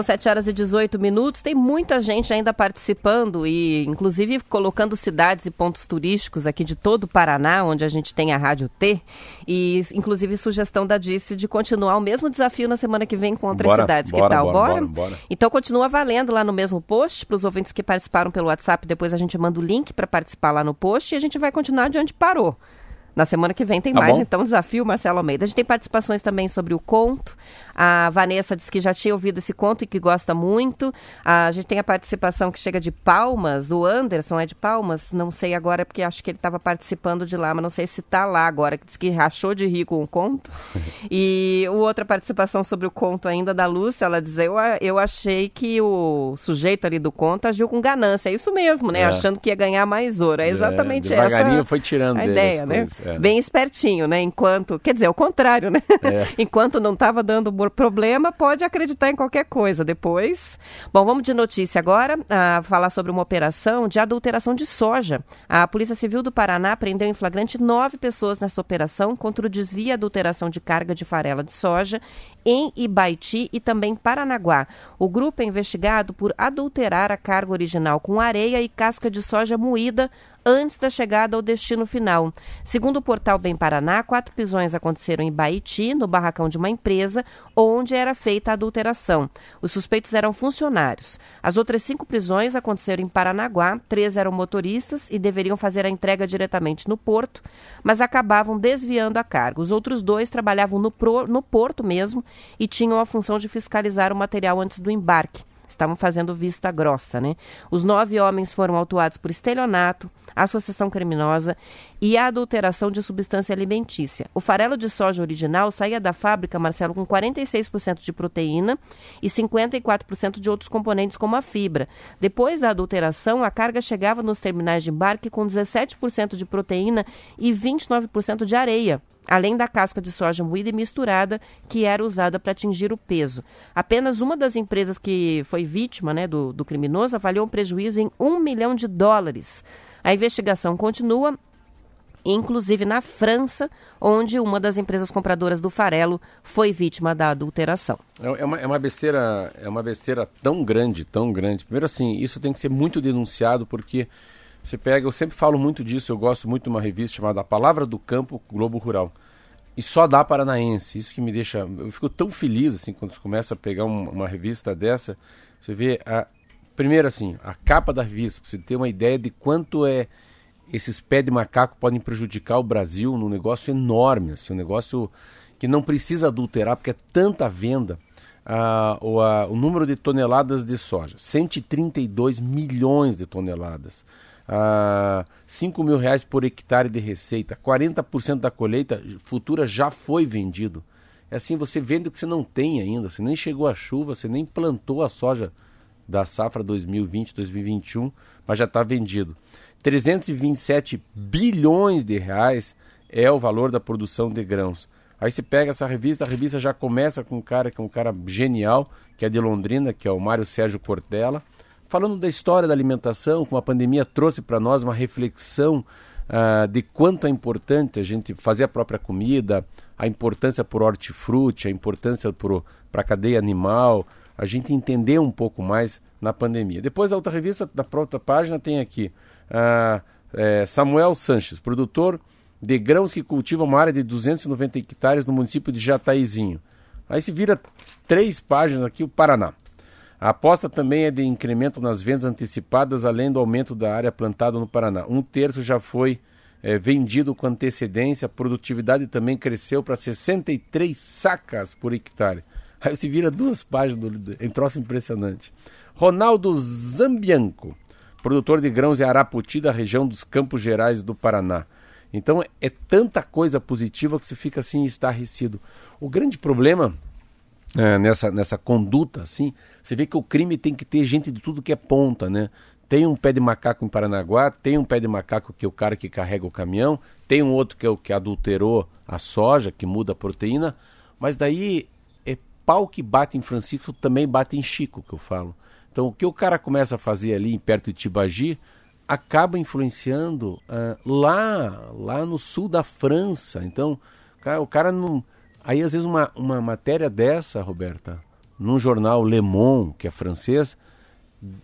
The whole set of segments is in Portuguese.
são 7 horas e 18 minutos. Tem muita gente ainda participando e, inclusive, colocando cidades e pontos turísticos aqui de todo o Paraná, onde a gente tem a Rádio T. E, inclusive, sugestão da Dice de continuar o mesmo desafio na semana que vem com outras bora, cidades. Bora, que tal? Bora, bora? bora? Então, continua valendo lá no mesmo post. Para os ouvintes que participaram pelo WhatsApp, depois a gente manda o link para participar lá no post e a gente vai continuar de onde parou. Na semana que vem tem tá mais, bom. então, desafio, Marcelo Almeida. A gente tem participações também sobre o conto. A Vanessa disse que já tinha ouvido esse conto e que gosta muito. A gente tem a participação que chega de Palmas. O Anderson é de Palmas? Não sei agora, porque acho que ele estava participando de lá, mas não sei se está lá agora. Que diz que rachou de rir com o conto. e outra participação sobre o conto ainda da Lúcia, ela diz: eu, eu achei que o sujeito ali do conto agiu com ganância. É isso mesmo, né? É. Achando que ia ganhar mais ouro. É, é exatamente é, essa foi tirando a ideia, né? Coisas, é. Bem espertinho, né? Enquanto. Quer dizer, o contrário, né? É. Enquanto não estava dando problema, pode acreditar em qualquer coisa depois. Bom, vamos de notícia agora, a falar sobre uma operação de adulteração de soja. A Polícia Civil do Paraná prendeu em flagrante nove pessoas nessa operação contra o desvio e adulteração de carga de farela de soja em Ibaiti e também Paranaguá. O grupo é investigado por adulterar a carga original com areia e casca de soja moída antes da chegada ao destino final. Segundo o portal Bem Paraná, quatro prisões aconteceram em Baiti, no barracão de uma empresa, onde era feita a adulteração. Os suspeitos eram funcionários. As outras cinco prisões aconteceram em Paranaguá, três eram motoristas e deveriam fazer a entrega diretamente no porto, mas acabavam desviando a carga. Os outros dois trabalhavam no, pro, no porto mesmo e tinham a função de fiscalizar o material antes do embarque. Estavam fazendo vista grossa, né? Os nove homens foram autuados por estelionato, associação criminosa e adulteração de substância alimentícia. O farelo de soja original saía da fábrica, Marcelo, com 46% de proteína e 54% de outros componentes, como a fibra. Depois da adulteração, a carga chegava nos terminais de embarque com 17% de proteína e 29% de areia além da casca de soja moída e misturada que era usada para atingir o peso. Apenas uma das empresas que foi vítima né, do, do criminoso avaliou um prejuízo em um milhão de dólares. A investigação continua inclusive na França, onde uma das empresas compradoras do farelo foi vítima da adulteração. É, é uma, é uma besteira, é uma besteira tão grande, tão grande. Primeiro assim, isso tem que ser muito denunciado porque você pega, eu sempre falo muito disso, eu gosto muito de uma revista chamada A Palavra do Campo Globo Rural. E só dá paranaense. Isso que me deixa. Eu fico tão feliz assim quando você começa a pegar um, uma revista dessa. Você vê a. Primeiro assim, a capa da revista, para você ter uma ideia de quanto é esses pés de macaco podem prejudicar o Brasil num negócio enorme, assim, um negócio que não precisa adulterar, porque é tanta venda. O, a, o número de toneladas de soja, 132 milhões de toneladas a 5 mil reais por hectare de receita, 40% da colheita futura já foi vendido. É assim, você vende o que você não tem ainda, você nem chegou a chuva, você nem plantou a soja da safra 2020-2021, mas já está vendido. 327 bilhões de reais é o valor da produção de grãos. Aí você pega essa revista, a revista já começa com um cara que é um cara genial, que é de Londrina, que é o Mário Sérgio Cortella, falando da história da alimentação, como a pandemia trouxe para nós uma reflexão uh, de quanto é importante a gente fazer a própria comida, a importância por hortifruti, a importância para a cadeia animal, a gente entender um pouco mais na pandemia. Depois, a outra revista, da própria página, tem aqui uh, é, Samuel Sanches, produtor de grãos que cultiva uma área de 290 hectares no município de Jataizinho. Aí se vira três páginas aqui, o Paraná. A aposta também é de incremento nas vendas antecipadas, além do aumento da área plantada no Paraná. Um terço já foi é, vendido com antecedência, a produtividade também cresceu para 63 sacas por hectare. Aí você vira duas páginas, do, é um troço impressionante. Ronaldo Zambianco, produtor de grãos em Araputi, da região dos Campos Gerais do Paraná. Então é tanta coisa positiva que você fica assim estarrecido. O grande problema é, nessa, nessa conduta, assim, você vê que o crime tem que ter gente de tudo que é ponta, né? Tem um pé de macaco em Paranaguá, tem um pé de macaco que é o cara que carrega o caminhão, tem um outro que é o que adulterou a soja, que muda a proteína, mas daí é pau que bate em Francisco, também bate em Chico, que eu falo. Então o que o cara começa a fazer ali perto de Tibagi acaba influenciando uh, lá, lá no sul da França. Então o cara, o cara não Aí, às vezes, uma, uma matéria dessa, Roberta, num jornal Le Monde, que é francês,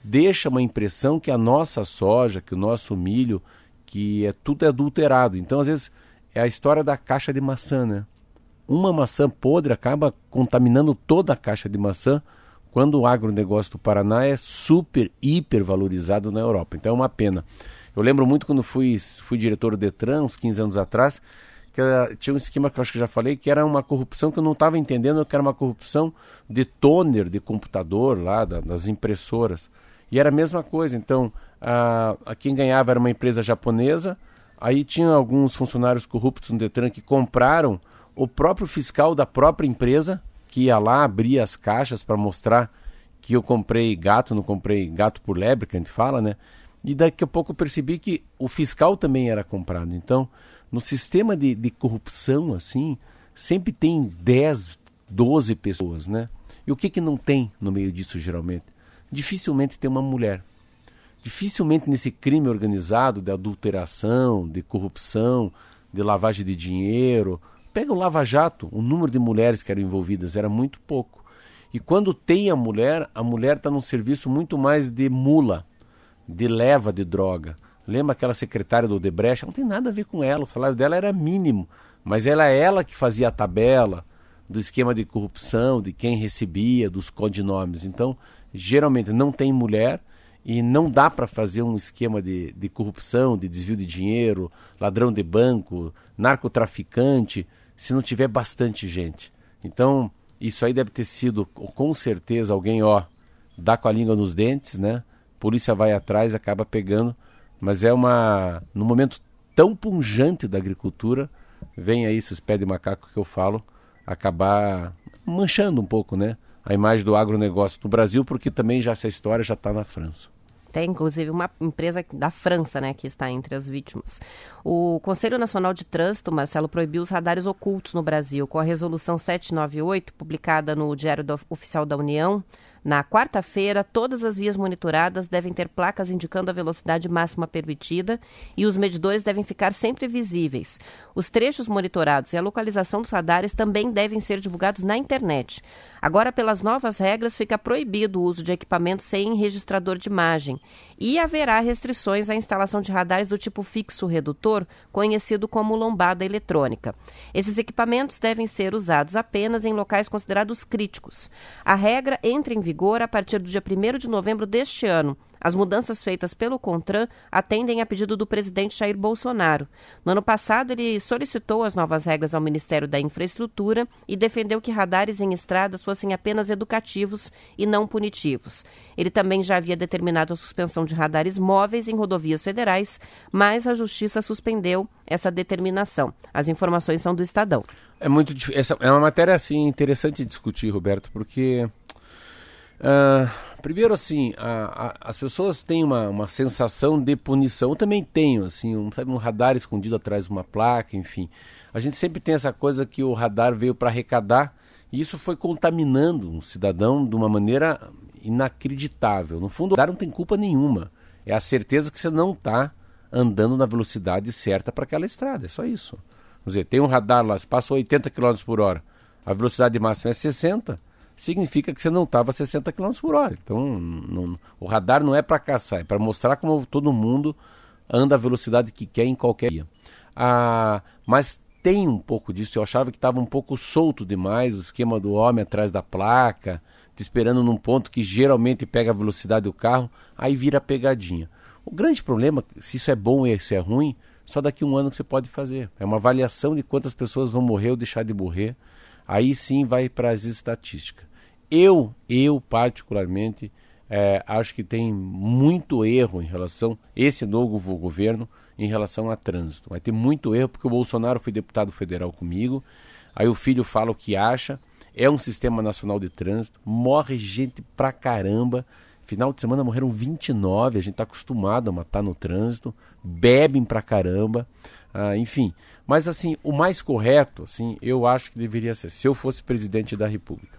deixa uma impressão que a nossa soja, que o nosso milho, que é tudo é adulterado. Então, às vezes, é a história da caixa de maçã, né? Uma maçã podre acaba contaminando toda a caixa de maçã, quando o agronegócio do Paraná é super, hiper valorizado na Europa. Então é uma pena. Eu lembro muito quando fui, fui diretor do Detran, uns 15 anos atrás, que tinha um esquema que eu acho que já falei, que era uma corrupção que eu não estava entendendo, que era uma corrupção de toner de computador lá, da, das impressoras. E era a mesma coisa. Então, a, a quem ganhava era uma empresa japonesa, aí tinha alguns funcionários corruptos no Detran que compraram o próprio fiscal da própria empresa, que ia lá abrir as caixas para mostrar que eu comprei gato, não comprei gato por lebre, que a gente fala, né? E daqui a pouco eu percebi que o fiscal também era comprado. Então, no sistema de, de corrupção, assim, sempre tem 10, 12 pessoas, né? E o que, que não tem no meio disso, geralmente? Dificilmente tem uma mulher. Dificilmente nesse crime organizado de adulteração, de corrupção, de lavagem de dinheiro. Pega o Lava Jato, o número de mulheres que eram envolvidas era muito pouco. E quando tem a mulher, a mulher está num serviço muito mais de mula, de leva de droga. Lembra aquela secretária do Odebrecht? Não tem nada a ver com ela, o salário dela era mínimo. Mas ela é ela que fazia a tabela do esquema de corrupção, de quem recebia, dos codinomes. Então, geralmente não tem mulher e não dá para fazer um esquema de, de corrupção, de desvio de dinheiro, ladrão de banco, narcotraficante, se não tiver bastante gente. Então, isso aí deve ter sido, com certeza, alguém, ó, dá com a língua nos dentes, né? Polícia vai atrás, acaba pegando mas é uma. No momento tão punjante da agricultura, vem aí esses pés de macaco que eu falo, acabar manchando um pouco, né? A imagem do agronegócio no Brasil, porque também já essa história já está na França. Tem, inclusive, uma empresa da França, né, que está entre as vítimas. O Conselho Nacional de Trânsito, Marcelo, proibiu os radares ocultos no Brasil, com a resolução 798, publicada no Diário do, Oficial da União, na quarta-feira, todas as vias monitoradas devem ter placas indicando a velocidade máxima permitida e os medidores devem ficar sempre visíveis. Os trechos monitorados e a localização dos radares também devem ser divulgados na internet. Agora, pelas novas regras, fica proibido o uso de equipamentos sem registrador de imagem e haverá restrições à instalação de radares do tipo fixo redutor, conhecido como lombada eletrônica. Esses equipamentos devem ser usados apenas em locais considerados críticos. A regra entra em vigor vigor a partir do dia 1 de novembro deste ano. As mudanças feitas pelo CONTRAN atendem a pedido do presidente Jair Bolsonaro. No ano passado, ele solicitou as novas regras ao Ministério da Infraestrutura e defendeu que radares em estradas fossem apenas educativos e não punitivos. Ele também já havia determinado a suspensão de radares móveis em rodovias federais, mas a Justiça suspendeu essa determinação. As informações são do Estadão. É muito essa é uma matéria assim interessante discutir, Roberto, porque Uh, primeiro, assim, a, a, as pessoas têm uma, uma sensação de punição. Eu também tenho, assim, um, sabe, um radar escondido atrás de uma placa, enfim. A gente sempre tem essa coisa que o radar veio para arrecadar e isso foi contaminando um cidadão de uma maneira inacreditável. No fundo, o radar não tem culpa nenhuma. É a certeza que você não está andando na velocidade certa para aquela estrada. É só isso. Quer dizer, tem um radar lá, se passa 80 km por hora, a velocidade máxima é 60 significa que você não estava a 60 km por hora. Então, não, o radar não é para caçar, é para mostrar como todo mundo anda a velocidade que quer em qualquer dia. Ah, mas tem um pouco disso. Eu achava que estava um pouco solto demais o esquema do homem atrás da placa, te esperando num ponto que geralmente pega a velocidade do carro, aí vira pegadinha. O grande problema, se isso é bom ou se é ruim, só daqui a um ano que você pode fazer. É uma avaliação de quantas pessoas vão morrer ou deixar de morrer aí sim vai para as estatísticas. Eu, eu particularmente, é, acho que tem muito erro em relação, esse novo governo, em relação a trânsito. Vai ter muito erro porque o Bolsonaro foi deputado federal comigo, aí o filho fala o que acha, é um sistema nacional de trânsito, morre gente pra caramba. Final de semana morreram 29, a gente está acostumado a matar no trânsito, bebem pra caramba, ah, enfim. Mas assim, o mais correto, assim, eu acho que deveria ser, se eu fosse presidente da República.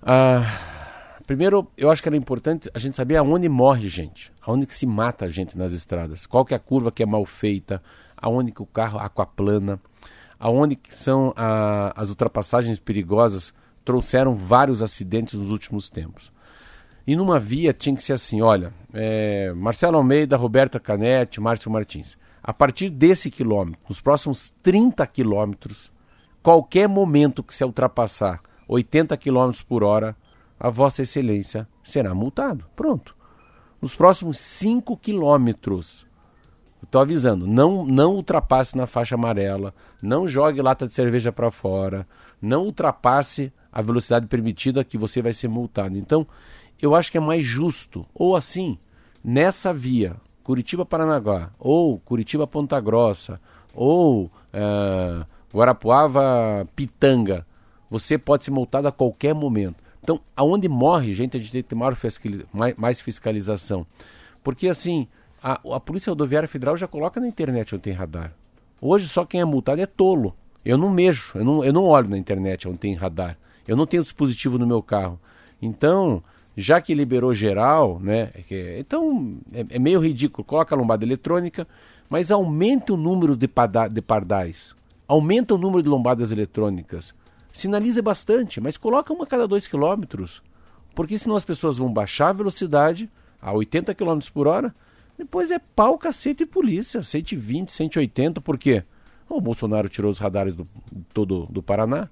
Ah, primeiro, eu acho que era importante a gente saber aonde morre gente, aonde que se mata a gente nas estradas, qual que é a curva que é mal feita, aonde que o carro aquaplana, aonde que são a, as ultrapassagens perigosas trouxeram vários acidentes nos últimos tempos. E numa via tinha que ser assim, olha, é, Marcelo Almeida, Roberta Canetti, Márcio Martins. A partir desse quilômetro, nos próximos 30 quilômetros, qualquer momento que se ultrapassar 80 quilômetros por hora, a Vossa Excelência será multado. Pronto. Nos próximos 5 quilômetros, estou avisando, não, não ultrapasse na faixa amarela, não jogue lata de cerveja para fora, não ultrapasse a velocidade permitida que você vai ser multado. Então, eu acho que é mais justo, ou assim, nessa via, Curitiba-Paranaguá, ou Curitiba-Ponta Grossa, ou uh, Guarapuava-Pitanga, você pode ser multado a qualquer momento. Então, aonde morre gente, a gente tem que ter mais fiscalização. Porque, assim, a, a Polícia Rodoviária Federal já coloca na internet onde tem radar. Hoje, só quem é multado é tolo. Eu não mexo, eu não, eu não olho na internet onde tem radar. Eu não tenho dispositivo no meu carro. Então, já que liberou geral, né? É então é, é, meio ridículo. Coloca a lombada eletrônica, mas aumenta o número de, de pardais, aumenta o número de lombadas eletrônicas. Sinaliza bastante, mas coloca uma a cada dois quilômetros. Porque senão as pessoas vão baixar a velocidade a 80 km por hora, depois é pau, cacete e polícia, 120, 180, por quê? O Bolsonaro tirou os radares do, todo do Paraná.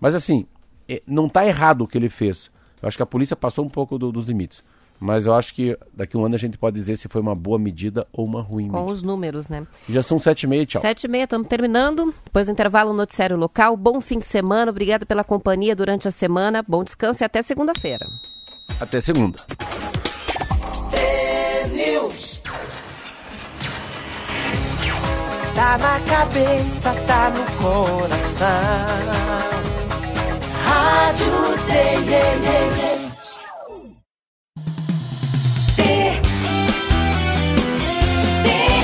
Mas assim, é, não está errado o que ele fez. Eu acho que a polícia passou um pouco do, dos limites. Mas eu acho que daqui a um ano a gente pode dizer se foi uma boa medida ou uma ruim Com medida. os números, né? Já são sete e meia, tchau. Sete e meia, estamos terminando. Depois do intervalo, noticiário local. Bom fim de semana. Obrigada pela companhia durante a semana. Bom descanso e até segunda-feira. Até segunda. Tá na cabeça, tá no coração. Rádio T,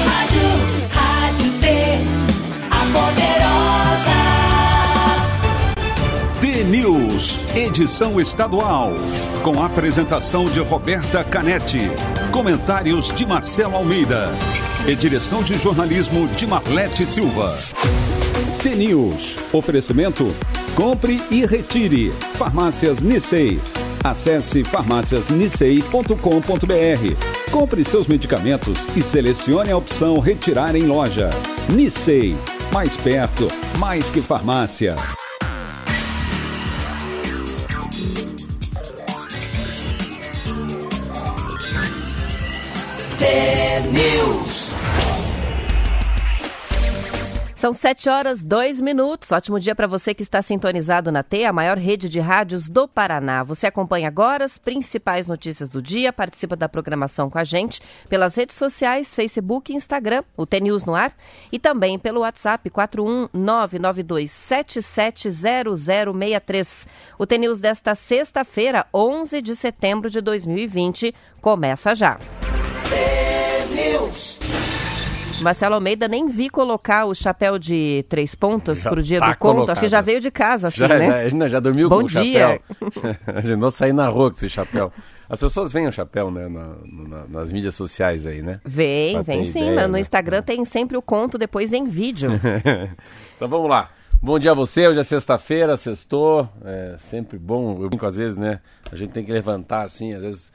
Rádio, Rádio T, a poderosa. T News, edição estadual, com apresentação de Roberta Canetti, comentários de Marcelo Almeida e direção de jornalismo de Marlete Silva. T News, oferecimento Compre e retire. Farmácias Nissei. Acesse farmáciasnissei.com.br. Compre seus medicamentos e selecione a opção Retirar em loja. Nissei. Mais perto, mais que farmácia. São 7 horas, 2 minutos. Ótimo dia para você que está sintonizado na T, a maior rede de rádios do Paraná. Você acompanha agora as principais notícias do dia, participa da programação com a gente pelas redes sociais, Facebook e Instagram, o T News no ar, e também pelo WhatsApp 41992770063. O T News desta sexta-feira, 11 de setembro de 2020, começa já. T News. Marcelo Almeida nem vi colocar o chapéu de três pontas já pro dia tá do conto. Colocado. Acho que já veio de casa, assim, já, né? Já, já dormiu Bom com dia. o chapéu. a gente não sair na rua com esse chapéu. As pessoas veem o chapéu, né, na, na, nas mídias sociais aí, né? Vem, vem sim. Ideia, no né? Instagram tem sempre o conto depois em vídeo. então vamos lá. Bom dia a você, hoje é sexta-feira, sextou, é sempre bom, eu brinco às vezes, né, a gente tem que levantar assim, às vezes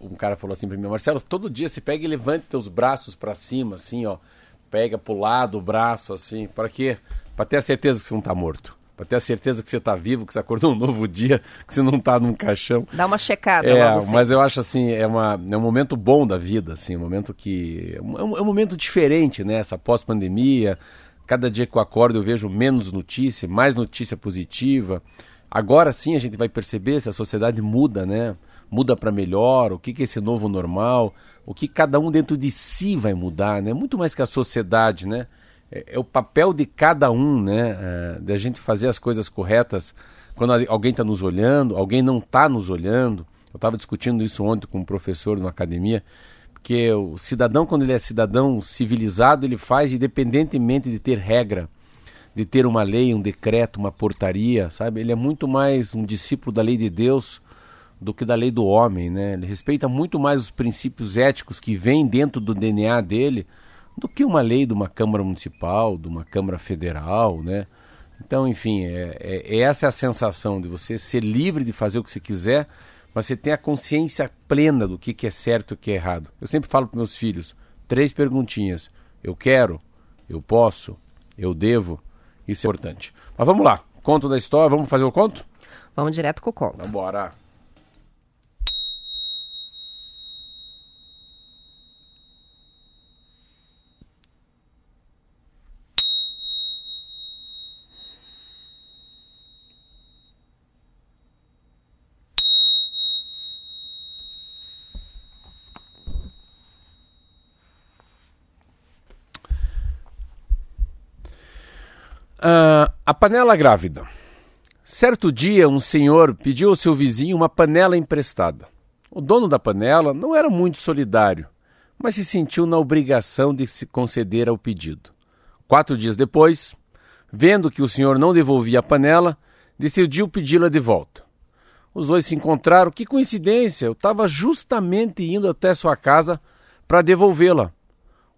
um cara falou assim para mim, Marcelo, todo dia você pega e levanta teus braços para cima, assim, ó. Pega pro lado o braço, assim. Para quê? Para ter a certeza que você não tá morto. Para ter a certeza que você tá vivo, que você acordou um novo dia, que você não tá num caixão. Dá uma checada é, Mas eu acho assim, é, uma, é um momento bom da vida, assim, um momento que. É um, é um momento diferente, né? Essa pós-pandemia. Cada dia que eu acordo eu vejo menos notícia, mais notícia positiva. Agora sim a gente vai perceber se a sociedade muda, né? Muda para melhor, o que, que é esse novo normal, o que cada um dentro de si vai mudar, né? Muito mais que a sociedade, né? É, é o papel de cada um, né? É, da gente fazer as coisas corretas quando alguém está nos olhando, alguém não está nos olhando. Eu estava discutindo isso ontem com um professor na academia, porque o cidadão, quando ele é cidadão civilizado, ele faz independentemente de ter regra, de ter uma lei, um decreto, uma portaria, sabe? Ele é muito mais um discípulo da lei de Deus do que da lei do homem, né? Ele respeita muito mais os princípios éticos que vêm dentro do DNA dele do que uma lei de uma Câmara Municipal, de uma Câmara Federal, né? Então, enfim, é, é, essa é a sensação de você ser livre de fazer o que você quiser, mas você tem a consciência plena do que, que é certo e o que é errado. Eu sempre falo para meus filhos, três perguntinhas. Eu quero, eu posso, eu devo. Isso é importante. Mas vamos lá, conto da história, vamos fazer o conto? Vamos direto com o conto. Vamos embora. Uh, a panela grávida. Certo dia, um senhor pediu ao seu vizinho uma panela emprestada. O dono da panela não era muito solidário, mas se sentiu na obrigação de se conceder ao pedido. Quatro dias depois, vendo que o senhor não devolvia a panela, decidiu pedi-la de volta. Os dois se encontraram. Que coincidência! Eu estava justamente indo até sua casa para devolvê-la.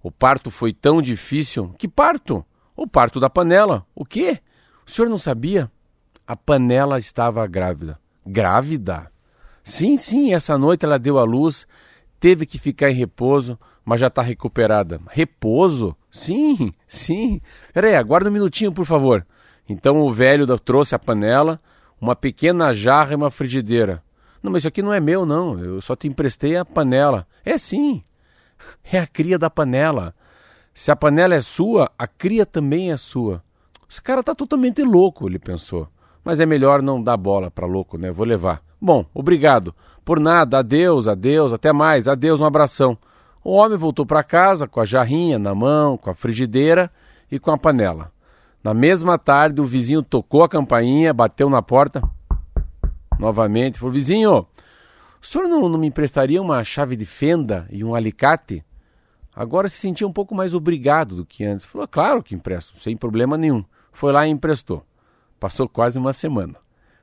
O parto foi tão difícil. Que parto? O parto da panela. O quê? O senhor não sabia? A panela estava grávida. Grávida? Sim, sim, essa noite ela deu à luz, teve que ficar em repouso, mas já está recuperada. Repouso? Sim, sim. Peraí, aguarda um minutinho, por favor. Então o velho trouxe a panela, uma pequena jarra e uma frigideira. Não, mas isso aqui não é meu, não. Eu só te emprestei a panela. É sim. É a cria da panela. Se a panela é sua, a cria também é sua. Esse cara tá totalmente louco, ele pensou. Mas é melhor não dar bola para louco, né? Vou levar. Bom, obrigado. Por nada, adeus, adeus, até mais, adeus, um abração. O homem voltou para casa com a jarrinha na mão, com a frigideira e com a panela. Na mesma tarde, o vizinho tocou a campainha, bateu na porta novamente, falou: Vizinho, o senhor não, não me emprestaria uma chave de fenda e um alicate? Agora se sentia um pouco mais obrigado do que antes. Falou, claro que empresto, sem problema nenhum. Foi lá e emprestou. Passou quase uma semana.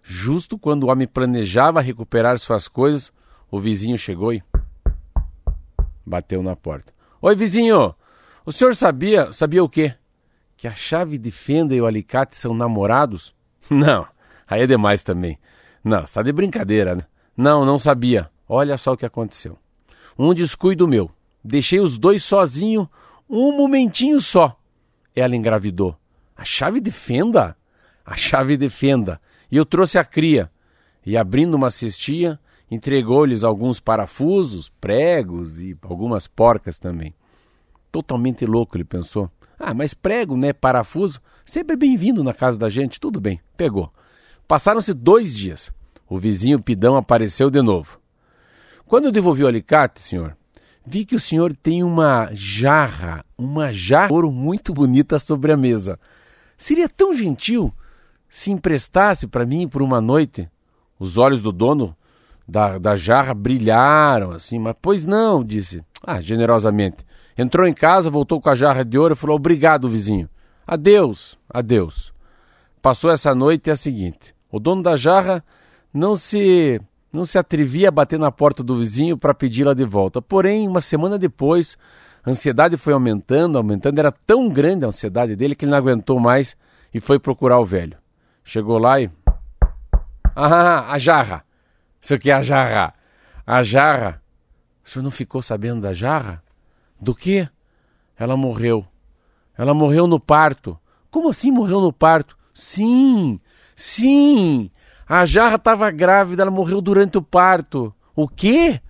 Justo quando o homem planejava recuperar suas coisas, o vizinho chegou e bateu na porta. Oi, vizinho! O senhor sabia, sabia o quê? Que a chave de fenda e o alicate são namorados? Não, aí é demais também. Não, está de brincadeira, né? Não, não sabia. Olha só o que aconteceu. Um descuido meu. Deixei os dois sozinhos um momentinho só. Ela engravidou. A chave de fenda? A chave de fenda. E eu trouxe a cria. E abrindo uma cestinha, entregou-lhes alguns parafusos, pregos e algumas porcas também. Totalmente louco, ele pensou. Ah, mas prego, né? Parafuso, sempre bem-vindo na casa da gente. Tudo bem, pegou. Passaram-se dois dias. O vizinho Pidão apareceu de novo. Quando eu devolvi o alicate, senhor, vi que o senhor tem uma jarra, uma jarra de ouro muito bonita sobre a mesa. Seria tão gentil se emprestasse para mim por uma noite? Os olhos do dono da, da jarra brilharam assim, mas pois não, disse. Ah, generosamente. Entrou em casa, voltou com a jarra de ouro e falou: Obrigado, vizinho. Adeus, adeus. Passou essa noite e a seguinte. O dono da jarra não se não se atrevia a bater na porta do vizinho para pedi-la de volta. Porém, uma semana depois, a ansiedade foi aumentando, aumentando. Era tão grande a ansiedade dele que ele não aguentou mais e foi procurar o velho. Chegou lá e. Ah, a jarra! Isso aqui é a jarra! A jarra! O senhor não ficou sabendo da jarra? Do quê? Ela morreu. Ela morreu no parto. Como assim morreu no parto? Sim, sim. A jarra estava grávida, ela morreu durante o parto. O quê?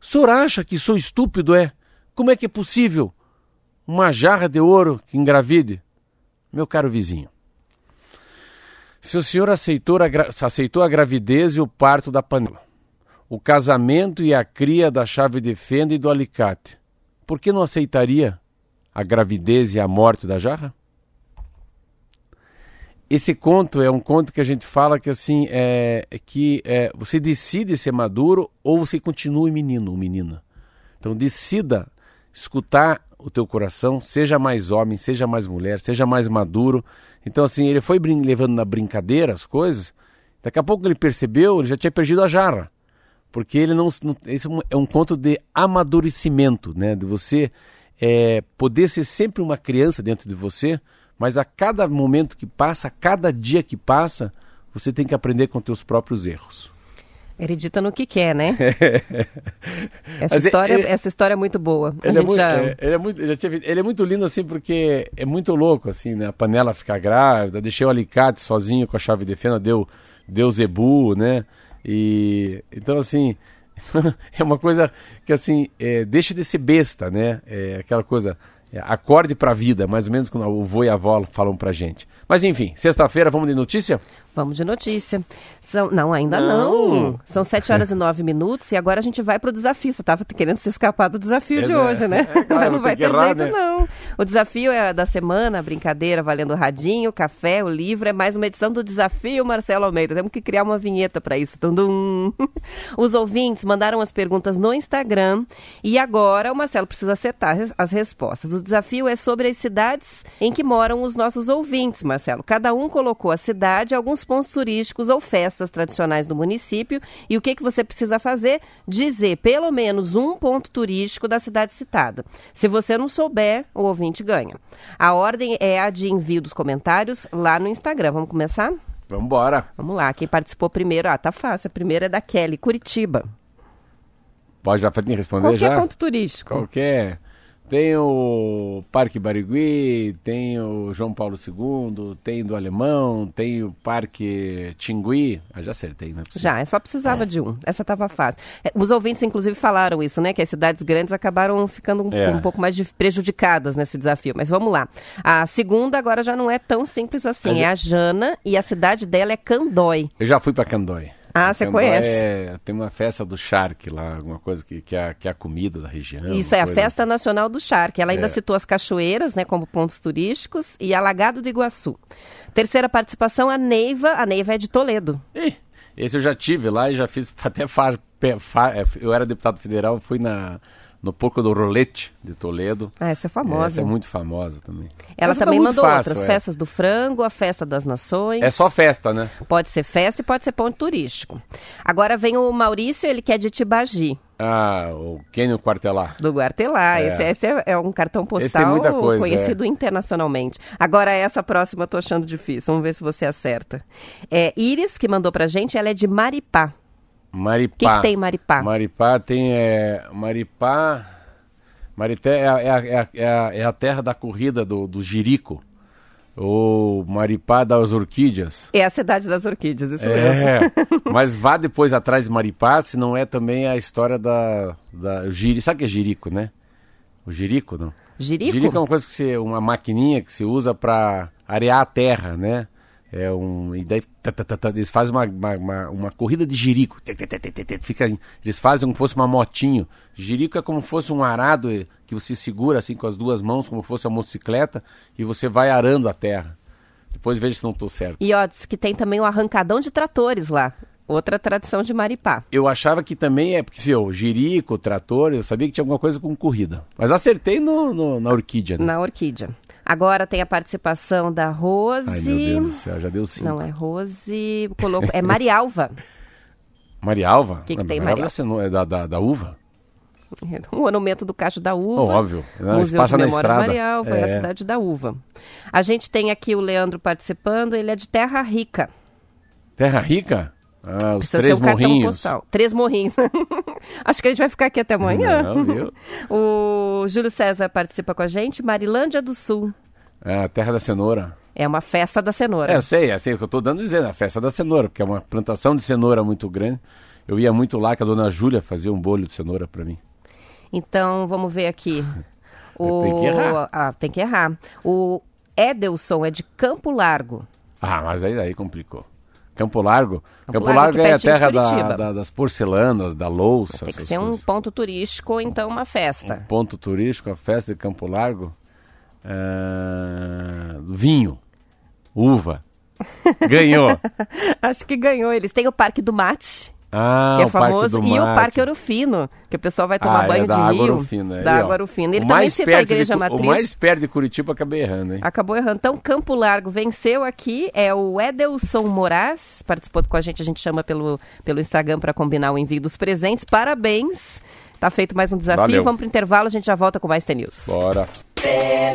O senhor acha que sou estúpido, é? Como é que é possível? Uma jarra de ouro que engravide? Meu caro vizinho, se o senhor aceitou a, aceitou a gravidez e o parto da panela, o casamento e a cria da chave de fenda e do alicate, por que não aceitaria a gravidez e a morte da jarra? Esse conto é um conto que a gente fala que assim é, é que é, você decide ser maduro ou você continua menino ou menina. Então decida escutar o teu coração, seja mais homem, seja mais mulher, seja mais maduro. Então assim ele foi levando na brincadeira as coisas. Daqui a pouco ele percebeu, ele já tinha perdido a jarra, porque ele não, não esse é um conto de amadurecimento, né? De você é, poder ser sempre uma criança dentro de você Mas a cada momento que passa, a cada dia que passa, você tem que aprender com teus próprios erros. Acredita no que quer, né? essa, Mas história, ele- essa história é muito boa. Ele é, muito, já... é, ele é muito, já tinha ele é muito lindo assim porque é muito louco assim, né? A panela fica grávida, deixei o alicate sozinho com a chave de fenda, deu deu zebu, né? E então assim, é uma coisa que assim, é, deixa de ser besta, né? É aquela coisa, é, acorde pra vida, mais ou menos quando o vô e a avó falam pra gente. Mas enfim, sexta-feira vamos de notícia? Vamos de notícia. São... Não, ainda não. Não. São 7 horas e 9 minutos e agora a gente vai pro desafio. Você estava querendo se escapar do desafio É, de né? hoje, né? É, claro, não vai ter errar, jeito, né? não. O desafio é da semana, a brincadeira, valendo o radinho, o café, o livro. É mais uma edição do desafio Marcelo Almeida. Temos que criar uma vinheta para isso. Tundum. Os ouvintes mandaram as perguntas no Instagram e agora o Marcelo precisa acertar as respostas. O desafio é sobre as cidades em que moram os nossos ouvintes, Marcelo. Cada um colocou a cidade, alguns pontos turísticos ou festas tradicionais do município e o que, que você precisa fazer? Dizer pelo menos um ponto turístico da cidade citada. Se você não souber, o ouvinte ganha. A ordem é a de envio dos comentários lá no Instagram. Vamos começar? Vamos embora. Vamos lá. Quem participou primeiro? Ah, tá fácil. A primeira é da Kelly, Curitiba. Pode já responder Qualquer já? ponto turístico. Qualquer. Tem o Parque Barigui, tem o João Paulo II, tem do Alemão, tem o Parque Tingui. Ah, já acertei, né? Já, é só precisava de um. Essa estava fácil. É, Os ouvintes, inclusive, falaram isso, né? Que as cidades grandes acabaram ficando um, É. um pouco mais prejudicadas nesse desafio. Mas vamos lá. A segunda agora já não é tão simples assim. Mas É é- a Jana e a cidade dela é Candói. Eu já fui pra Candói. Ah, você conhece? É, tem uma festa do Shark lá, alguma coisa que, que, é, a- que é a comida da região. Isso é a Festa assim. Nacional do Charque. Ela ainda É. citou as cachoeiras, né, como pontos turísticos e a Lagado do Iguaçu. Terceira participação, a Neiva. A Neiva é de Toledo. Ih, esse eu já tive lá e já fiz até far, far- é, eu era deputado federal, fui na no Porco do Rolete de Toledo. Ah, essa é famosa. Essa é muito famosa também. Ela Essa tá também muito mandou fácil, outras. é. Festas do Frango, a Festa das Nações. É só festa, né? Pode ser festa e pode ser ponto turístico. Agora vem o Maurício, ele que é de Tibagi, Ah, o Quênio Quartelar. do Guartelá. É. Esse, esse é, é um cartão postal coisa, é. conhecido internacionalmente. Agora essa próxima eu tô achando difícil. Vamos ver se você acerta. É Iris, que mandou pra gente, ela é de Maripá. Maripá. O que, que tem em Maripá? Maripá tem. É, Maripá. Marité é, a- é, a- é, a- é a, é terra da corrida do, do Jirico. Ou Maripá das Orquídeas. É a cidade das orquídeas, isso mesmo. É, mas vá depois atrás de Maripá, se não é também a história da. da Jiri, sabe o que é Jirico, né? O Jirico, não? Jirico? Jirico é uma coisa que você. uma maquininha que se usa para arear a terra, né? É um. E daí tá, tá, tá, tá, eles fazem uma, uma, uma, uma corrida de jirico. Fica, eles fazem como se fosse uma motinho. Jirico é como se fosse um arado eh, que você segura assim com as duas mãos, como se fosse uma motocicleta, e você vai arando a terra. Depois veja se não estou certo. E ó, diz que tem também o arrancadão de tratores lá. Outra tradição de Maripá. Eu achava que também é, porque se eu, jirico, trator, eu sabia que tinha alguma coisa com corrida. Mas acertei no, no- na orquídea, né? Na orquídea. Agora tem a participação da Rose. Ai, meu Deus do céu, já deu cinco. Não é Rose. Colocou, é Marialva. Marialva? Que que Ah, tem, Marialva Marialva? é é da, da, da uva? O monumento do Cacho da Uva. Oh, óbvio. Não, Museu passa de na Memória estrada. Marialva, é. É. a cidade da uva. A gente tem aqui o Leandro participando, ele é de Terra Rica. Terra Rica? Ah, os Precisa três ser um cartão morrinhos. postal. Três morrinhos. Acho que a gente vai ficar aqui até amanhã. Não, viu? O Júlio César participa com a gente, Marilândia do Sul. É, a terra da cenoura. É uma festa da cenoura. É, eu sei, é assim que eu estou dando a dizer, a festa da cenoura, porque é uma plantação de cenoura muito grande. Eu ia muito lá, que a dona Júlia fazia um bolho de cenoura para mim. Então, vamos ver aqui. Tem que errar. Ah, tem que errar. O Edelson é de Campo Largo. Ah, mas aí, aí complicou. Campo Largo? Campo, Largo, Largo, aqui é a terra da- da- das porcelanas, da louça. Tem que ser um coisas. ponto turístico ou então uma festa. ponto turístico, a festa de Campo Largo. Ah, vinho, uva. Ganhou. Acho que ganhou. Eles têm o Parque do Mate, Ah, que é o Parque famoso, do e o. Parque Orofino, que o pessoal vai tomar Ah, é banho da de Água rio. Orofino, é. Da. Água Orofino. Ele O também cita a de Igreja Cu- Matriz. O mais perto de Curitiba acabei errando, hein? Acabou errando. Então, Campo Largo venceu aqui. É o Edelson Moraes, participou com a gente. A gente chama pelo, pelo Instagram para combinar o envio dos presentes. Parabéns. Tá feito mais um desafio. Valeu. Vamos pro intervalo. A gente já volta com mais T-News. Bora. É